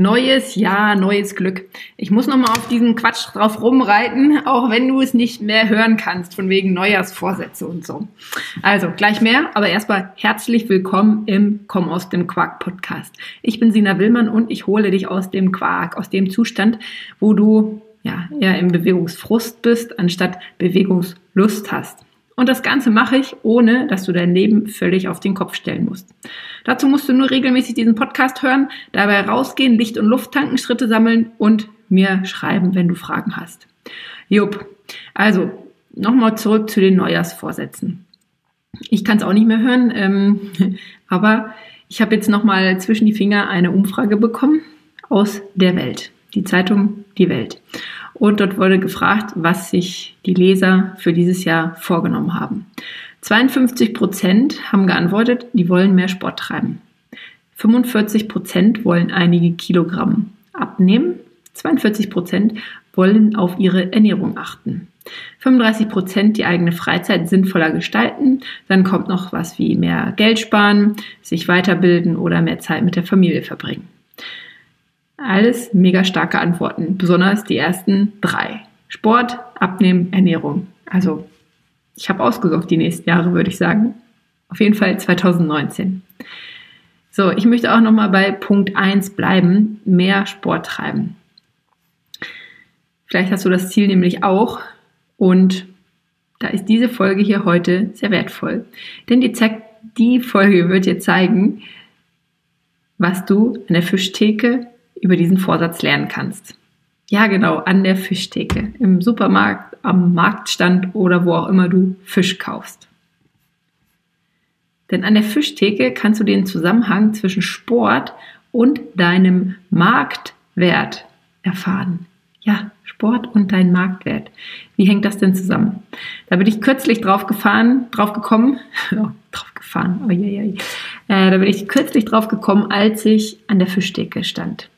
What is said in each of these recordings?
Neues Jahr, neues Glück. Ich muss noch mal auf diesen Quatsch drauf rumreiten, auch wenn du es nicht mehr hören kannst, von wegen Neujahrsvorsätze und so. Also, gleich mehr, aber erstmal herzlich willkommen im Komm aus dem Quark Podcast. Ich bin Sina Willmann und ich hole dich aus dem Quark, aus dem Zustand, wo du ja eher im Bewegungsfrust bist, anstatt Bewegungslust hast. Und das Ganze mache ich, ohne dass du dein Leben völlig auf den Kopf stellen musst. Dazu musst du nur regelmäßig diesen Podcast hören, dabei rausgehen, Licht und Luft tanken, Schritte sammeln und mir schreiben, wenn du Fragen hast. Jupp. Also, nochmal zurück zu den Neujahrsvorsätzen. Ich kann es auch nicht mehr hören, ähm, aber ich habe jetzt nochmal zwischen die Finger eine Umfrage bekommen aus der Welt. Die Zeitung Die Welt. Und dort wurde gefragt, was sich die Leser für dieses Jahr vorgenommen haben. 52 Prozent haben geantwortet, die wollen mehr Sport treiben. 45 Prozent wollen einige Kilogramm abnehmen. 42 Prozent wollen auf ihre Ernährung achten. 35 Prozent die eigene Freizeit sinnvoller gestalten. Dann kommt noch was wie mehr Geld sparen, sich weiterbilden oder mehr Zeit mit der Familie verbringen. Alles mega starke Antworten, besonders die ersten drei. Sport, Abnehmen, Ernährung. Also ich habe ausgesucht die nächsten Jahre, würde ich sagen. Auf jeden Fall 2019. So, ich möchte auch nochmal bei Punkt 1 bleiben, mehr Sport treiben. Vielleicht hast du das Ziel nämlich auch und da ist diese Folge hier heute sehr wertvoll. Denn die, die Folge wird dir zeigen, was du an der Fischtheke über diesen Vorsatz lernen kannst. Ja, genau, an der Fischtheke, im Supermarkt, am Marktstand oder wo auch immer du Fisch kaufst. Denn an der Fischtheke kannst du den Zusammenhang zwischen Sport und deinem Marktwert erfahren. Ja, Sport und dein Marktwert. Wie hängt das denn zusammen? Da bin ich kürzlich drauf gefahren, drauf gekommen, drauf gefahren, oh, je, je. Äh, da bin ich kürzlich drauf gekommen, als ich an der Fischtheke stand.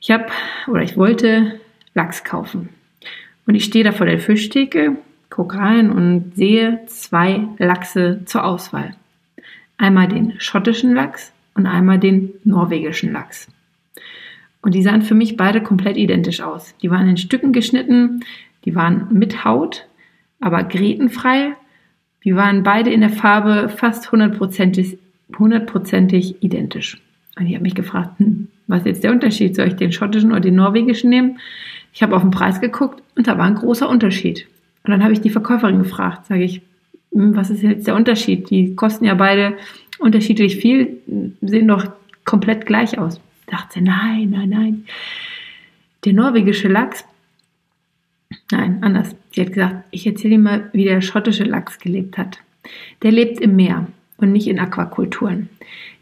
Ich habe oder ich wollte Lachs kaufen. Und ich stehe da vor der Fischtheke, gucke rein und sehe zwei Lachse zur Auswahl. Einmal den schottischen Lachs und einmal den norwegischen Lachs. Und die sahen für mich beide komplett identisch aus. Die waren in Stücken geschnitten, die waren mit Haut, aber grätenfrei. Die waren beide in der Farbe fast hundertprozentig, hundertprozentig identisch. Und ich habe mich gefragt, hm, was ist jetzt der Unterschied? Soll ich den schottischen oder den norwegischen nehmen? Ich habe auf den Preis geguckt und da war ein großer Unterschied. Und dann habe ich die Verkäuferin gefragt, sage ich, hm, was ist jetzt der Unterschied? Die kosten ja beide unterschiedlich viel, sehen doch komplett gleich aus dachte nein, nein, nein. Der norwegische Lachs, nein, anders. Sie hat gesagt, ich erzähle Ihnen mal, wie der schottische Lachs gelebt hat. Der lebt im Meer und nicht in Aquakulturen.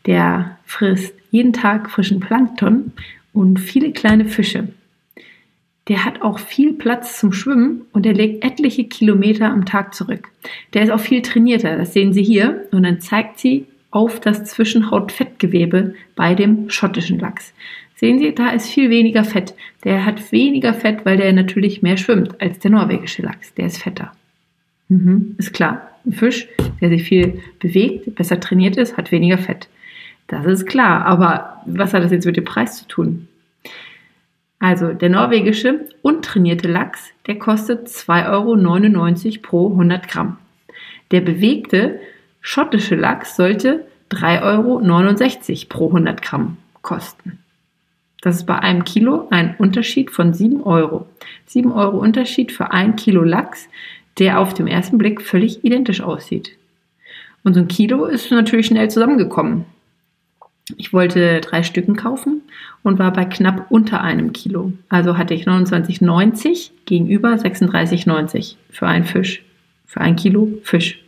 Der frisst jeden Tag frischen Plankton und viele kleine Fische. Der hat auch viel Platz zum Schwimmen und er legt etliche Kilometer am Tag zurück. Der ist auch viel trainierter, das sehen Sie hier. Und dann zeigt sie auf das Zwischenhautfettgewebe bei dem schottischen Lachs. Sehen Sie, da ist viel weniger Fett. Der hat weniger Fett, weil der natürlich mehr schwimmt als der norwegische Lachs. Der ist fetter. Mhm, ist klar. Ein Fisch, der sich viel bewegt, besser trainiert ist, hat weniger Fett. Das ist klar. Aber was hat das jetzt mit dem Preis zu tun? Also der norwegische untrainierte Lachs, der kostet 2,99 Euro pro 100 Gramm. Der bewegte Schottische Lachs sollte 3,69 Euro pro 100 Gramm kosten. Das ist bei einem Kilo ein Unterschied von 7 Euro. 7 Euro Unterschied für ein Kilo Lachs, der auf dem ersten Blick völlig identisch aussieht. Und so ein Kilo ist natürlich schnell zusammengekommen. Ich wollte drei Stücken kaufen und war bei knapp unter einem Kilo. Also hatte ich 29,90 gegenüber 36,90 für einen Fisch. Für ein Kilo Fisch.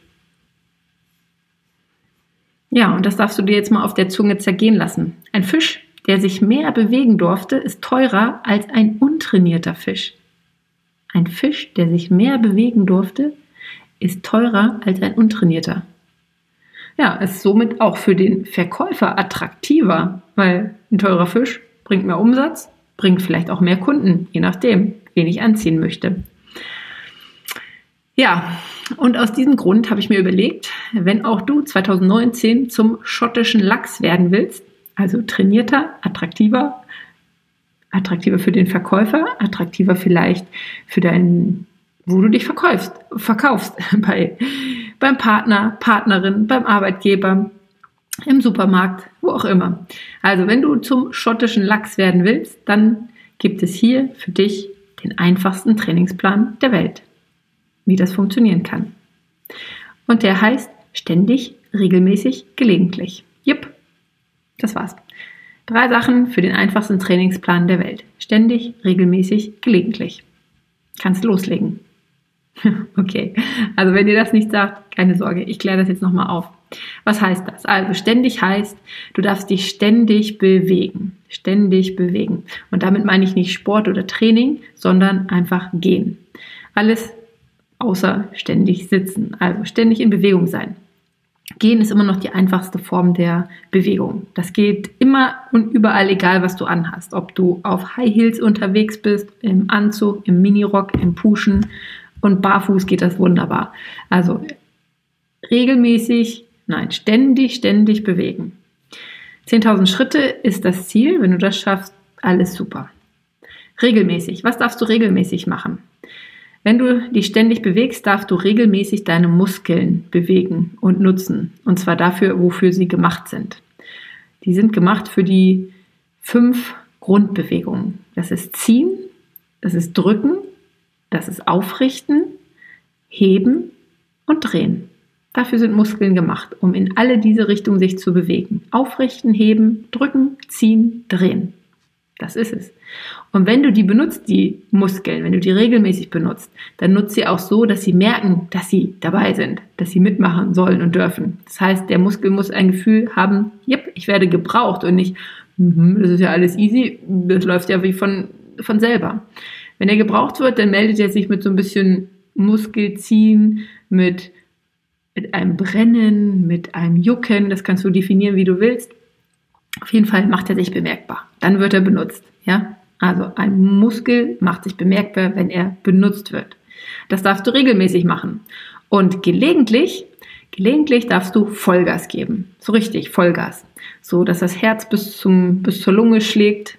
Ja, und das darfst du dir jetzt mal auf der Zunge zergehen lassen. Ein Fisch, der sich mehr bewegen durfte, ist teurer als ein untrainierter Fisch. Ein Fisch, der sich mehr bewegen durfte, ist teurer als ein untrainierter. Ja, ist somit auch für den Verkäufer attraktiver, weil ein teurer Fisch bringt mehr Umsatz, bringt vielleicht auch mehr Kunden, je nachdem, wen ich anziehen möchte. Ja, und aus diesem Grund habe ich mir überlegt, wenn auch du 2019 zum schottischen Lachs werden willst, Also trainierter, attraktiver, attraktiver für den Verkäufer, attraktiver vielleicht für deinen, wo du dich verkaufst, verkaufst, bei, beim Partner, Partnerin, beim Arbeitgeber, im Supermarkt, wo auch immer. Also wenn du zum schottischen Lachs werden willst, dann gibt es hier für dich den einfachsten Trainingsplan der Welt, wie das funktionieren kann. Und der heißt ständig, regelmäßig, gelegentlich. Das war's. Drei Sachen für den einfachsten Trainingsplan der Welt. Ständig, regelmäßig, gelegentlich. Kannst loslegen. okay, also wenn dir das nicht sagt, keine Sorge, ich kläre das jetzt nochmal auf. Was heißt das? Also ständig heißt, du darfst dich ständig bewegen. Ständig bewegen. Und damit meine ich nicht Sport oder Training, sondern einfach gehen. Alles außer ständig sitzen. Also ständig in Bewegung sein. Gehen ist immer noch die einfachste Form der Bewegung. Das geht immer und überall, egal was du anhast. Ob du auf High Heels unterwegs bist, im Anzug, im Minirock, im Puschen und barfuß geht das wunderbar. Also regelmäßig Nein, ständig, ständig bewegen. 10.000 Schritte ist das Ziel. Wenn du das schaffst, alles super. Regelmäßig. Was darfst du regelmäßig machen? Wenn du dich ständig bewegst, darfst du regelmäßig deine Muskeln bewegen und nutzen. Und zwar dafür, wofür sie gemacht sind. Die sind gemacht für die fünf Grundbewegungen. Das ist ziehen, das ist drücken, das ist aufrichten, heben und drehen. Dafür sind Muskeln gemacht, um in alle diese Richtungen sich zu bewegen. Aufrichten, heben, drücken, ziehen, drehen. Das ist es. Und wenn du die benutzt, die Muskeln, wenn du die regelmäßig benutzt, dann nutzt sie auch so, dass sie merken, dass sie dabei sind, dass sie mitmachen sollen und dürfen. Das heißt, der Muskel muss ein Gefühl haben, yep, ich werde gebraucht und nicht, mm das ist ja alles easy, das läuft ja wie von, von selber. Wenn er gebraucht wird, dann meldet er sich mit so ein bisschen Muskelziehen, mit mit einem Brennen, mit einem Jucken, das kannst du definieren, wie du willst. Auf jeden Fall macht er sich bemerkbar. Dann wird er benutzt, ja? Also ein Muskel macht sich bemerkbar, wenn er benutzt wird. Das darfst du regelmäßig machen. Und gelegentlich, gelegentlich darfst du Vollgas geben. So richtig, Vollgas. So, dass das Herz bis zum, bis zur Lunge schlägt,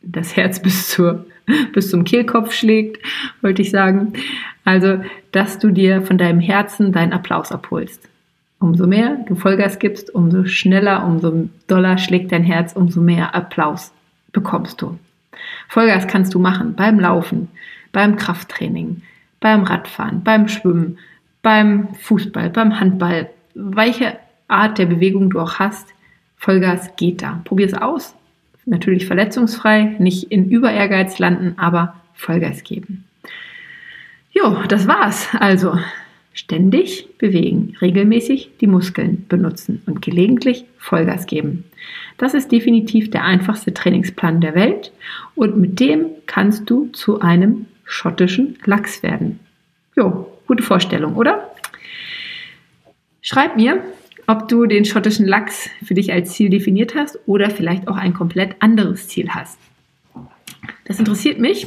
das Herz bis zur, bis zum Kehlkopf schlägt, wollte ich sagen. Also, dass du dir von deinem Herzen deinen Applaus abholst. Umso mehr du Vollgas gibst, umso schneller, umso doller schlägt dein Herz, umso mehr Applaus bekommst du. Vollgas kannst du machen beim Laufen, beim Krafttraining, beim Radfahren, beim Schwimmen, beim Fußball, beim Handball. Welche Art der Bewegung du auch hast, Vollgas geht da. Probier es aus. Natürlich verletzungsfrei, nicht in Überehrgeiz landen, aber Vollgas geben. Jo, das war's. Also ständig bewegen, regelmäßig die Muskeln benutzen und gelegentlich Vollgas geben. Das ist definitiv der einfachste Trainingsplan der Welt und mit dem kannst du zu einem schottischen Lachs werden. Jo, gute Vorstellung, oder? Schreib mir, ob du den schottischen Lachs für dich als Ziel definiert hast oder vielleicht auch ein komplett anderes Ziel hast. Das interessiert mich,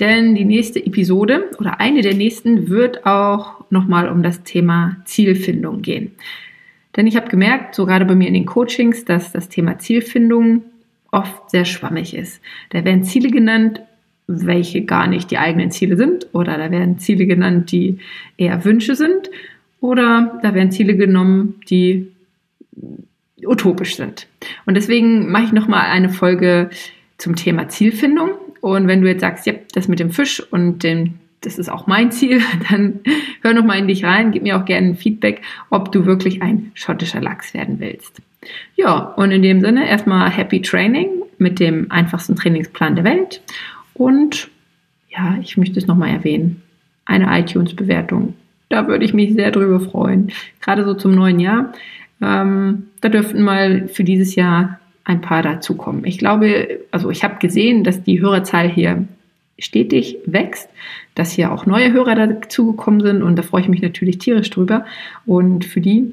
denn die nächste Episode oder eine der nächsten wird auch nochmal um das Thema Zielfindung gehen. Denn ich habe gemerkt, so gerade bei mir in den Coachings, dass das Thema Zielfindung oft sehr schwammig ist. Da werden Ziele genannt, welche gar nicht die eigenen Ziele sind, oder da werden Ziele genannt, die eher Wünsche sind, oder da werden Ziele genommen, die utopisch sind. Und deswegen mache ich nochmal eine Folge zum Thema Zielfindung. Und wenn du jetzt sagst, ja, das mit dem Fisch und dem, das ist auch mein Ziel, dann hör noch mal in dich rein, gib mir auch gerne ein Feedback, ob du wirklich ein schottischer Lachs werden willst. Ja, und in dem Sinne erstmal Happy Training mit dem einfachsten Trainingsplan der Welt. Und ja, ich möchte es nochmal erwähnen. Eine iTunes-Bewertung. Da würde ich mich sehr drüber freuen. Gerade so zum neuen Jahr. Ähm, da dürften mal für dieses Jahr ein paar dazukommen. Ich glaube, also ich habe gesehen, dass die Hörerzahl hier stetig wächst, dass hier auch neue Hörer dazugekommen sind und da freue ich mich natürlich tierisch drüber. Und für die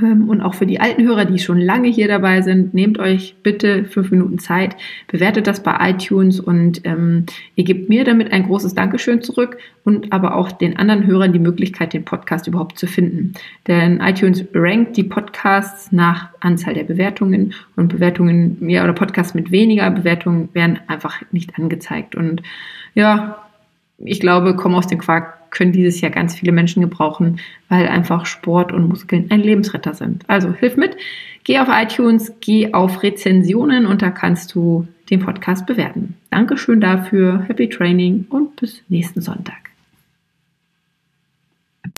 und auch für die alten Hörer, die schon lange hier dabei sind, nehmt euch bitte fünf Minuten Zeit, bewertet das bei iTunes und ähm, ihr gebt mir damit ein großes Dankeschön zurück und aber auch den anderen Hörern die Möglichkeit, den Podcast überhaupt zu finden. Denn iTunes rankt die Podcasts nach Anzahl der Bewertungen und Bewertungen, ja, oder Podcasts mit weniger Bewertungen werden einfach nicht angezeigt. Und ja, ich glaube, komm aus dem Quark können dieses Jahr ganz viele Menschen gebrauchen, weil einfach Sport und Muskeln ein Lebensretter sind. Also hilf mit, geh auf iTunes, geh auf Rezensionen und da kannst du den Podcast bewerten. Dankeschön dafür, Happy Training und bis nächsten Sonntag.